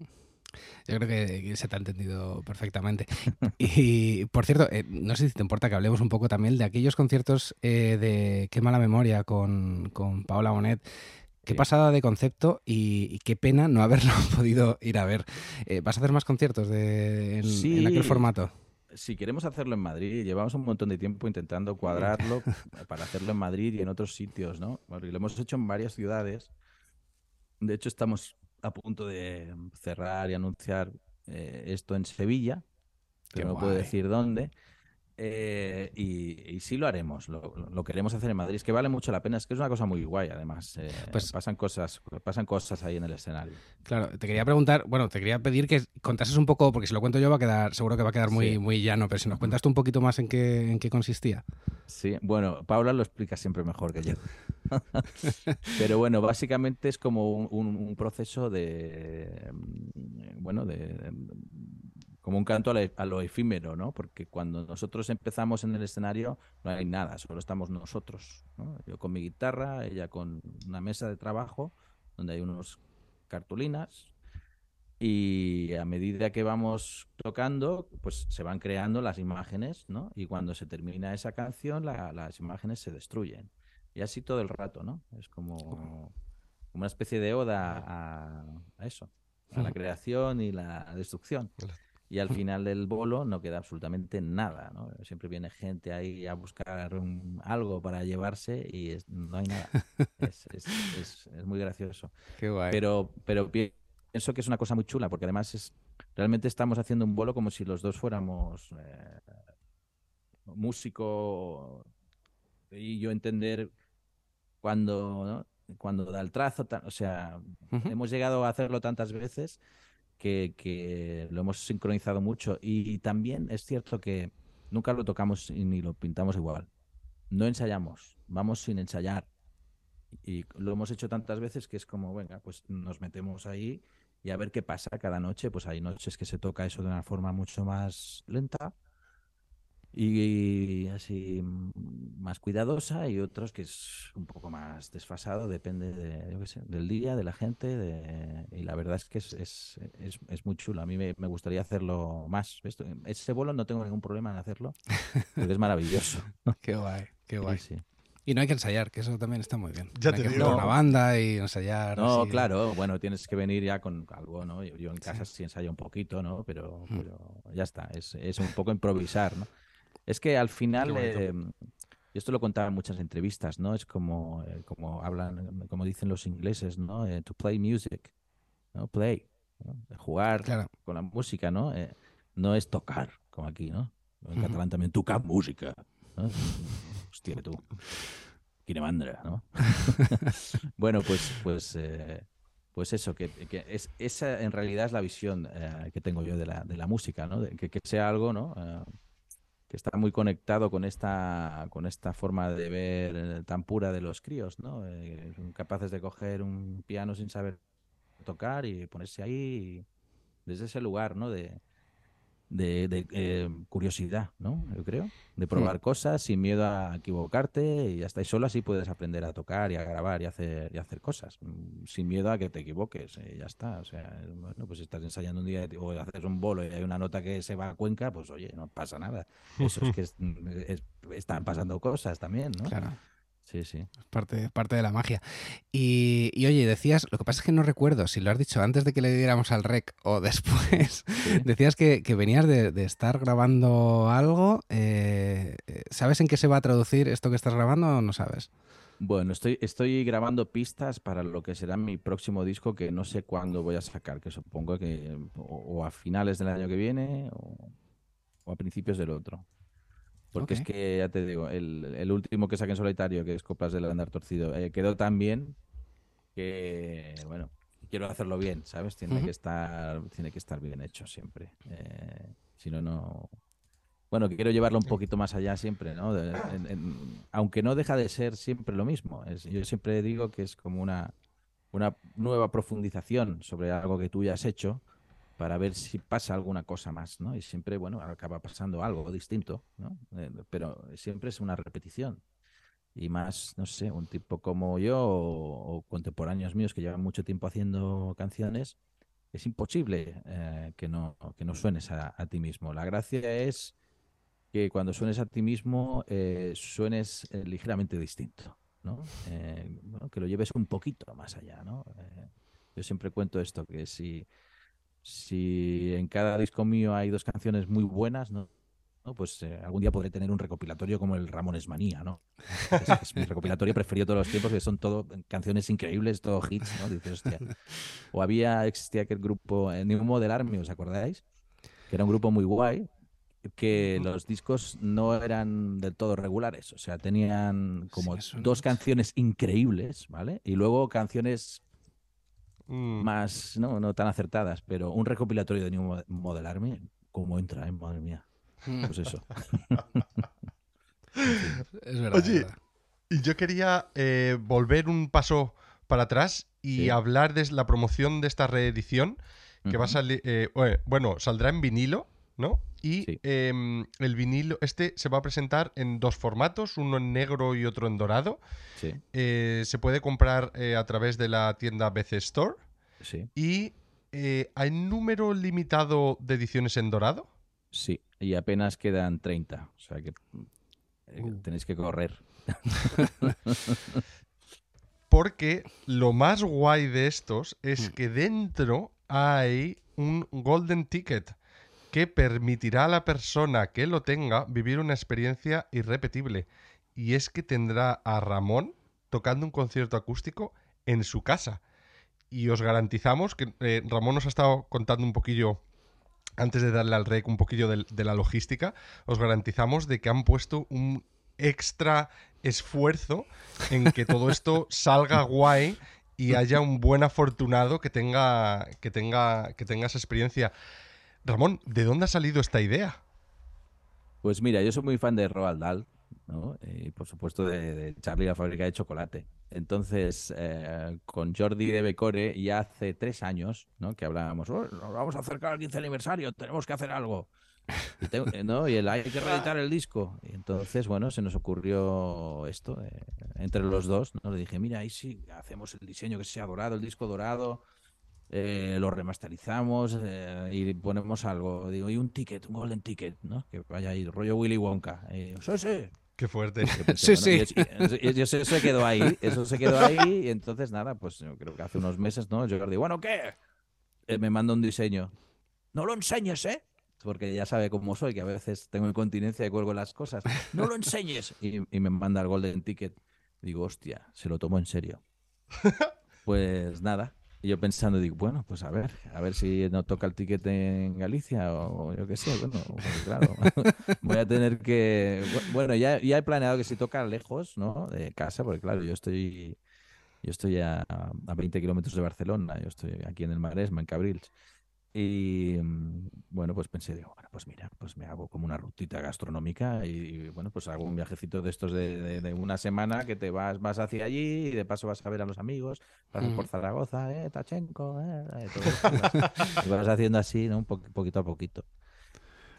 Yo creo que se te ha entendido perfectamente. <laughs> Y por cierto, eh, no sé si te importa que hablemos un poco también de aquellos conciertos eh, de Qué mala memoria con, con Paola Bonet. Qué pasada de concepto y, qué pena no <laughs> haberlo podido ir a ver. Eh, ¿Vas a hacer más conciertos de, en aquel formato? Si queremos hacerlo en Madrid, llevamos un montón de tiempo intentando cuadrarlo <laughs> para hacerlo en Madrid y en otros sitios, ¿no? Porque lo hemos hecho en varias ciudades. De hecho, estamos a punto de cerrar y anunciar eh, esto en Sevilla, que no puedo decir dónde. Eh, y, sí lo haremos, lo, queremos hacer en Madrid. Es que vale mucho la pena, es que es una cosa muy guay, además. Eh, pues, pasan, cosas, pasan cosas ahí en el escenario. Claro, te quería preguntar, bueno, te quería pedir que contases un poco, porque si lo cuento yo va a quedar, seguro que va a quedar muy, muy llano, pero si nos cuentas tú un poquito más en qué, en qué consistía. Sí, bueno, Paula lo explica siempre mejor que yo. <laughs> pero bueno, básicamente es como un proceso de, mm, bueno, de como un canto a lo efímero, ¿no? Porque cuando nosotros empezamos en el escenario no hay nada, solo estamos nosotros, Yo con mi guitarra, ella con una mesa de trabajo donde hay unos cartulinas y a medida que vamos tocando, pues se van creando las imágenes, ¿no? Y cuando se termina esa canción, las imágenes se destruyen. Y así todo el rato, ¿no? Es como como una especie de oda a, eso, a la creación y la destrucción. Y al final del bolo no queda absolutamente nada, ¿no? Siempre viene gente ahí a buscar algo para llevarse y no hay nada. es, es, es, muy gracioso. <laughs> Qué guay. Pero, pero pienso que es una cosa muy chula, porque además es realmente estamos haciendo un bolo como si los dos fuéramos eh, músico y yo entender cuando, cuando da el trazo, o sea, hemos llegado a hacerlo tantas veces que, lo hemos sincronizado mucho y, también es cierto que nunca lo tocamos y ni lo pintamos igual. No ensayamos, vamos sin ensayar. Y lo hemos hecho tantas veces que es como, venga, pues nos metemos ahí y a ver qué pasa cada noche. Pues hay noches que se toca eso de una forma mucho más lenta y así más cuidadosa y otros que es un poco más desfasado, depende de, del día, de la gente de, y la verdad es que es, es, es, muy chulo. A mí me, gustaría hacerlo más. Ese bolo no tengo ningún problema en hacerlo porque es maravilloso. <laughs> qué guay, qué guay. Sí, Y no hay que ensayar, que eso también está muy bien. Ya hay te que digo. una banda y ensayar. No, claro, bueno, tienes que venir ya con algo, ¿no? Yo, en casa sí. ensayo un poquito, ¿no? Pero, mm. pero ya está, es, es un poco improvisar, ¿no? Es que al final, eh, y esto lo contaba en muchas entrevistas, ¿no? Es como, eh, como hablan, como dicen los ingleses, ¿no? Eh, to play music, ¿no? Play, jugar con la música, ¿no? no es tocar, como aquí, ¿no? En catalán también, tocar música, ¿no? Hostia, tú. Mandra, ¿no? <laughs> bueno, pues, pues, pues eso, que, que, es, esa en realidad es la visión que tengo yo de la, de la música, ¿no? De que, que sea algo, ¿no? Que está muy conectado con esta, con esta forma de ver tan pura de los críos, ¿no? Eh, capaces de coger un piano sin saber tocar y ponerse ahí desde ese lugar, ¿no? De, de, eh, curiosidad, ¿no? Yo creo, de probar cosas sin miedo a equivocarte y hasta ahí solo así puedes aprender a tocar y a grabar y hacer y hacer cosas mm, sin miedo a que te equivoques, y ya está. O sea, bueno, pues si estás ensayando un día o haces un bolo y hay una nota que se va a Cuenca, pues oye, no pasa nada. Eso es que están pasando cosas también, ¿no? Claro. Sí, sí. Es parte, parte de la magia. Y, oye, decías, lo que pasa es que no recuerdo si lo has dicho antes de que le diéramos al rec o <laughs> después. Decías que, venías de, estar grabando algo. Eh, ¿Sabes en qué se va a traducir esto que estás grabando o no sabes? Bueno, estoy, estoy grabando pistas para lo que será mi próximo disco que no sé cuándo voy a sacar, que supongo que o, a finales del año que viene o a principios del otro. Porque es que, ya te digo, el, último que saqué en solitario, que es Copas del Andar Torcido, eh, quedó tan bien que, bueno, quiero hacerlo bien, ¿sabes? Tiene, que, estar, tiene que estar bien hecho siempre. Eh, si no, no... Bueno, quiero llevarlo un poquito más allá siempre, ¿no? aunque no deja de ser siempre lo mismo. yo siempre digo que es como una, una nueva profundización sobre algo que tú ya has hecho para ver si pasa alguna cosa más, ¿no? Y siempre, bueno, acaba pasando algo distinto, ¿no? Eh, pero siempre es una repetición. Y más, no sé, un tipo como yo o, contemporáneos míos que llevan mucho tiempo haciendo canciones, es imposible eh, que, no, que no suenes a, ti mismo. La gracia es que cuando suenes a ti mismo eh, suenes ligeramente distinto, ¿no? que lo lleves un poquito más allá, ¿no? yo siempre cuento esto, que si si en cada disco mío hay dos canciones muy buenas, ¿no? pues eh, algún día podré tener un recopilatorio como el Ramones Manía, ¿no? Es, mi recopilatorio preferido de todos los tiempos, que son todo canciones increíbles, todo hits, ¿no? Dices, hostia. O había, existía aquel grupo, eh, New Model Army, ¿os acordáis? Que era un grupo muy guay, que los discos no eran del todo regulares, o sea, tenían como dos canciones increíbles, ¿vale? Y luego canciones Mm. más, ¿no? no tan acertadas, pero un recopilatorio de New Model Army, ¿cómo entra, eh? Madre mía. Mm. Pues eso. <laughs> es verdad. Oye, y yo quería eh, volver un paso para atrás y hablar de la promoción de esta reedición que va a salir, eh, bueno, saldrá en vinilo, ¿no? Y em, el vinilo, este se va a presentar en dos formatos, uno en negro y otro en dorado. Sí. Eh, se puede comprar eh, a través de la tienda BC Store. Sí. Y eh, ¿hay número limitado de ediciones en dorado? Sí, y apenas quedan 30. O sea que uh. tenéis que correr. <laughs> Porque lo más guay de estos es Mm. que dentro hay un golden ticket que permitirá a la persona que lo tenga vivir una experiencia irrepetible. Y es que tendrá a Ramón tocando un concierto acústico en su casa. Y os garantizamos que eh, Ramón nos ha estado contando un poquillo, antes de darle al rec, un poquillo del- de, la logística, os garantizamos de que han puesto un extra esfuerzo en que todo esto <laughs> salga guay y haya un buen afortunado que tenga, que tenga, que tenga esa experiencia. Ramón, ¿de dónde ha salido esta idea? Pues mira, yo soy muy fan de Roald Dahl, ¿no? Y por supuesto de, Charlie la fábrica de chocolate. Entonces, eh, con Jordi de Becore, ya hace tres años, ¿no? Que hablábamos, "Oh, vamos a acercar al 15 aniversario, tenemos que hacer algo. Y, eh, ¿no? y hay que reeditar el disco. Y entonces, bueno, se nos ocurrió esto eh, entre los dos. ¿no? Le dije, mira, ahí sí, hacemos el diseño que sea dorado, el disco dorado, eh, lo remasterizamos eh, y ponemos algo. Digo, y un ticket, un golden ticket, ¿no? Que vaya ahí, rollo Willy Wonka. Yo, sí, sí. Qué fuerte. Pensé, <laughs> Sí, bueno, sí. y es- y- y eso se quedó ahí, eso se quedó ahí, y entonces nada, pues yo creo que hace unos meses, ¿no? Yo digo, bueno, ¿qué? Eh, me manda un diseño. No lo enseñes, ¿eh? Porque ya sabe cómo soy, que a veces tengo incontinencia y cuelgo las cosas. No lo enseñes. Y, y me manda el golden ticket. Digo, hostia, se lo tomo en serio. <laughs> Pues nada. Y yo pensando, digo, bueno, pues a ver, a ver si no toca el ticket en Galicia o yo qué sé, bueno, pues claro, <laughs> voy a tener que, bu- bueno, ya, ya he planeado que si toca lejos, ¿no? De casa, porque claro, yo estoy, yo estoy a, a 20 kilómetros de Barcelona, yo estoy aquí en el Maresme, en Cabrils. Y mm, bueno, pues pensé, digo, bueno, pues mira, pues me hago como una rutita gastronómica y, y, bueno, pues hago un viajecito de estos de, de- de una semana que te vas, vas hacia allí y de paso vas a ver a los amigos, pasas por. Zaragoza, eh, Tachenko, eh, todo esto, y vas, y vas haciendo así, ¿no? Un po- poquito a poquito.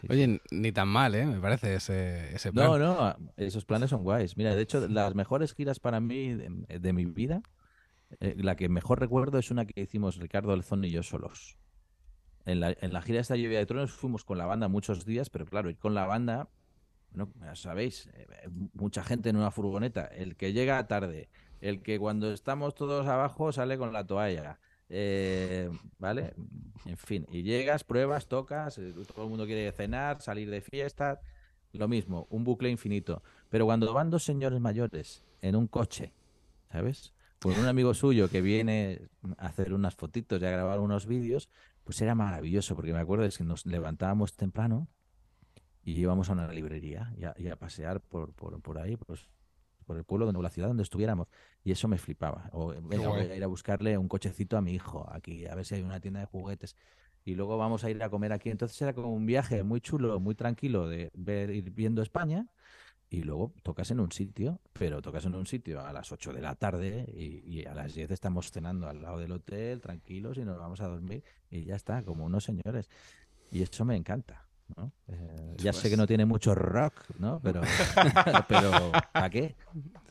Sí, sí. Oye, ni tan mal, ¿eh? Me parece ese, ese plan. No, no, esos planes son guays. Mira, de hecho, las mejores giras para mí de, de mi vida, eh, la que mejor recuerdo es una que hicimos Ricardo Alzón y yo solos. En la, en la gira de esta lluvia de tronos fuimos con la banda muchos días, pero claro, ir con la banda, bueno, ya sabéis, eh, mucha gente en una furgoneta, el que llega tarde, el que cuando estamos todos abajo sale con la toalla, eh, ¿vale? En fin, y llegas, pruebas, tocas, eh, todo el mundo quiere cenar, salir de fiesta, lo mismo, un bucle infinito. Pero cuando van dos señores mayores en un coche, ¿sabes? Con un amigo suyo que viene a hacer unas fotitos y a grabar unos vídeos, pues era maravilloso, porque me acuerdo es que nos levantábamos temprano y íbamos a una librería y a, y a pasear por, por, por ahí, pues, por el pueblo, de la ciudad donde estuviéramos. Y eso me flipaba. O venga, ir a buscarle un cochecito a mi hijo aquí, a ver si hay una tienda de juguetes. Y luego vamos a ir a comer aquí. Entonces era como un viaje muy chulo, muy tranquilo de ver, ir viendo España. Y luego tocas en un sitio, pero tocas en un sitio a las 8 de la tarde y, y a las 10 estamos cenando al lado del hotel, tranquilos, y nos vamos a dormir y ya está, como unos señores. Y eso me encanta. ¿No? Eh, ya sé que no tiene mucho rock, ¿no? Pero, <laughs> pero ¿a qué?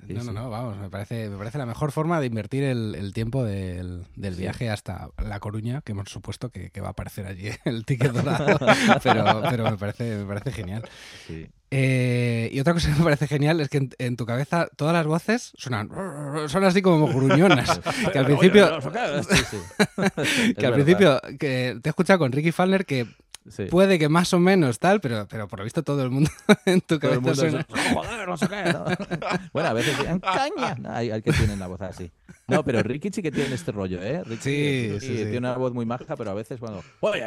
Sí, no, no, sí. no, vamos, me parece, me parece la mejor forma de invertir el, el tiempo del, del Sí. viaje hasta La Coruña, que hemos supuesto que, que va a aparecer allí <laughs> el ticket dorado, <laughs> pero, pero me, parece, me parece genial. Sí. Eh, y otra cosa que me parece genial es que en, en tu cabeza todas las voces suenan, son así como gruñonas. que al principio, que al principio que te he escuchado con Ricky Fallner que Sí. puede que más o menos tal, pero, pero por lo visto todo el mundo <laughs> en tu Todo el cabeza mundo suena. es, "No, joder, no sé qué", ¿no? <laughs> Bueno, a veces dicen, caña. No, <laughs> hay, hay que tienen la voz así. No, pero Ricky sí que tiene este rollo, ¿eh? Ricky, Sí, sí, sí. Tiene una voz muy maja, pero a veces cuando... Oye,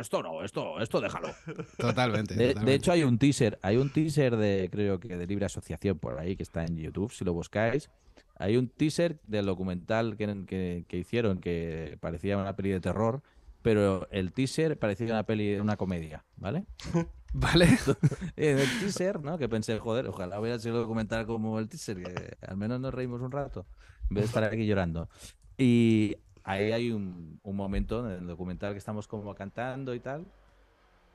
esto no, esto, esto déjalo. Totalmente. De, hecho, hay un teaser, hay un teaser de, creo que de Libre Asociación por ahí, que está en YouTube, si lo buscáis. Hay un teaser del documental que, que, que hicieron que parecía una peli de terror, pero el teaser parecía una peli, una comedia, ¿vale? <laughs> Vale. <laughs> En el teaser, ¿no? Que pensé, joder, ojalá hubiera sido documental como el teaser, que al menos nos reímos un rato, en vez de estar aquí llorando. Y ahí hay un, un momento en el documental que estamos como cantando y tal.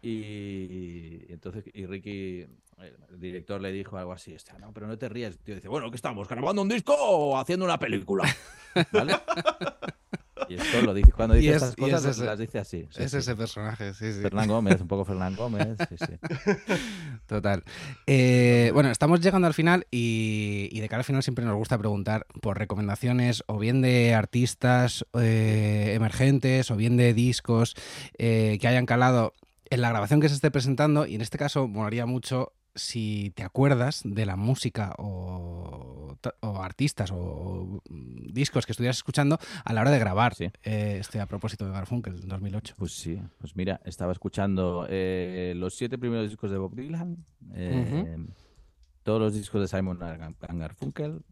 Y, y entonces, y Ricky, el director le dijo algo así, "Hostia, no, pero no te rías. El tío dice, bueno, ¿qué estamos? ¿Grabando un disco o haciendo una película? <laughs> ¿Vale? Y esto lo dice, cuando dice es- estas y es cosas, ese- las dice así. sí, es sí. ese personaje, sí, sí. Fernán Gómez, un poco Fernán Gómez. Sí, sí. <laughs> Total. Eh, bueno, estamos llegando al final y, y de cara al final siempre nos gusta preguntar por recomendaciones o bien de artistas eh, emergentes o bien de discos eh, que hayan calado en la grabación que se esté presentando y en este caso molaría mucho si te acuerdas de la música o, o artistas o mm, discos que estuvieras escuchando a la hora de grabar Sí. eh, este a propósito de Garfunkel 2008. Pues sí, pues mira, estaba escuchando eh, los siete primeros discos de Bob Dylan, eh, todos los discos de Simon and Garfunkel,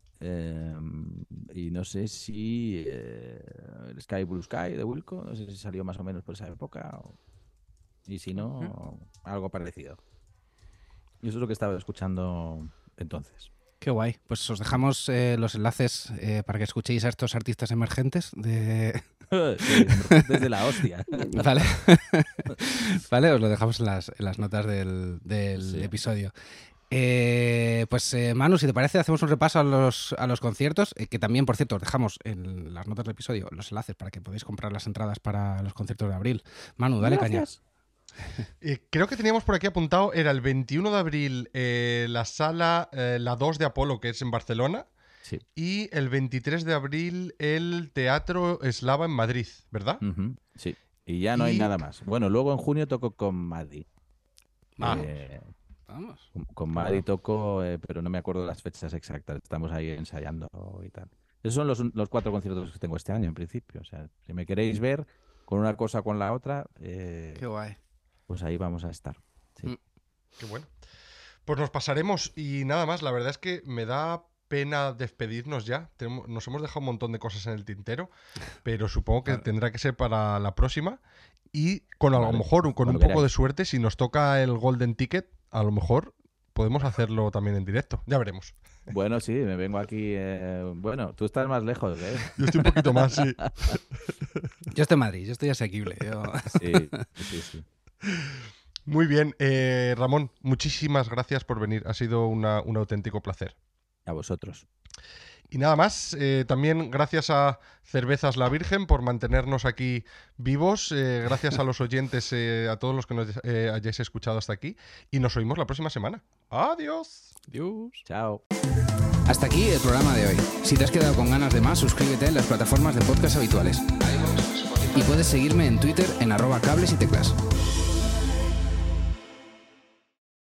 y no sé si el Sky Blue Sky de Wilco, no sé si salió más o menos por esa época, o- y si no, algo parecido. Y eso es lo que estaba escuchando entonces. Qué guay. Pues os dejamos eh, los enlaces eh, para que escuchéis a estos artistas emergentes de... <laughs> Sí, desde la hostia. <laughs> Vale. <laughs> vale, os lo dejamos en las, en las notas del, del Sí. episodio. Eh, pues eh, Manu, si te parece, hacemos un repaso a los, a los conciertos, eh, que también, por cierto, os dejamos en las notas del episodio los enlaces para que podáis comprar las entradas para los conciertos de abril. Manu, dale caña. Eh, creo que teníamos por aquí apuntado, era el 21 de abril eh, la sala, eh, la 2 de Apolo, que es en Barcelona, Sí. y el 23 de abril el Teatro Eslava en Madrid, ¿verdad? Sí. Y ya no hay nada más. Bueno, luego en junio toco con Maddy. Ah. Eh, Vamos. con- con Maddy toco, eh, pero no me acuerdo las fechas exactas. Estamos ahí ensayando y tal. Esos son los, los cuatro conciertos que tengo este año, en principio. O sea, si me queréis ver con una cosa o con la otra, eh, Qué guay. Pues ahí vamos a estar. Qué bueno. Pues nos pasaremos y nada más. La verdad es que me da pena despedirnos ya. Tenemos- nos hemos dejado un montón de cosas en el tintero, <laughs> pero supongo que Claro. tendrá que ser para la próxima. Y con a lo Vale, mejor, con un poco de suerte, si nos toca el Golden Ticket, a lo mejor podemos hacerlo también en directo. Ya veremos. Bueno, sí, me vengo aquí. eh, bueno, tú estás más lejos, ¿eh? Yo estoy un poquito más, sí. <laughs> Yo estoy en Madrid, yo estoy asequible. yo- Sí, sí, sí. Muy bien. eh, Ramón, muchísimas gracias por venir. Ha sido una- un auténtico placer. A vosotros. Y nada más, eh, también gracias a Cervezas La Virgen por mantenernos aquí vivos, eh, gracias a los <laughs> oyentes, eh, a todos los que nos eh, hayáis escuchado hasta aquí, y nos oímos la próxima semana. Adiós. Chao. Hasta aquí el programa de hoy. Si te has quedado con ganas de más, suscríbete en las plataformas de podcast habituales. Y puedes seguirme en Twitter en arroba cables y teclas.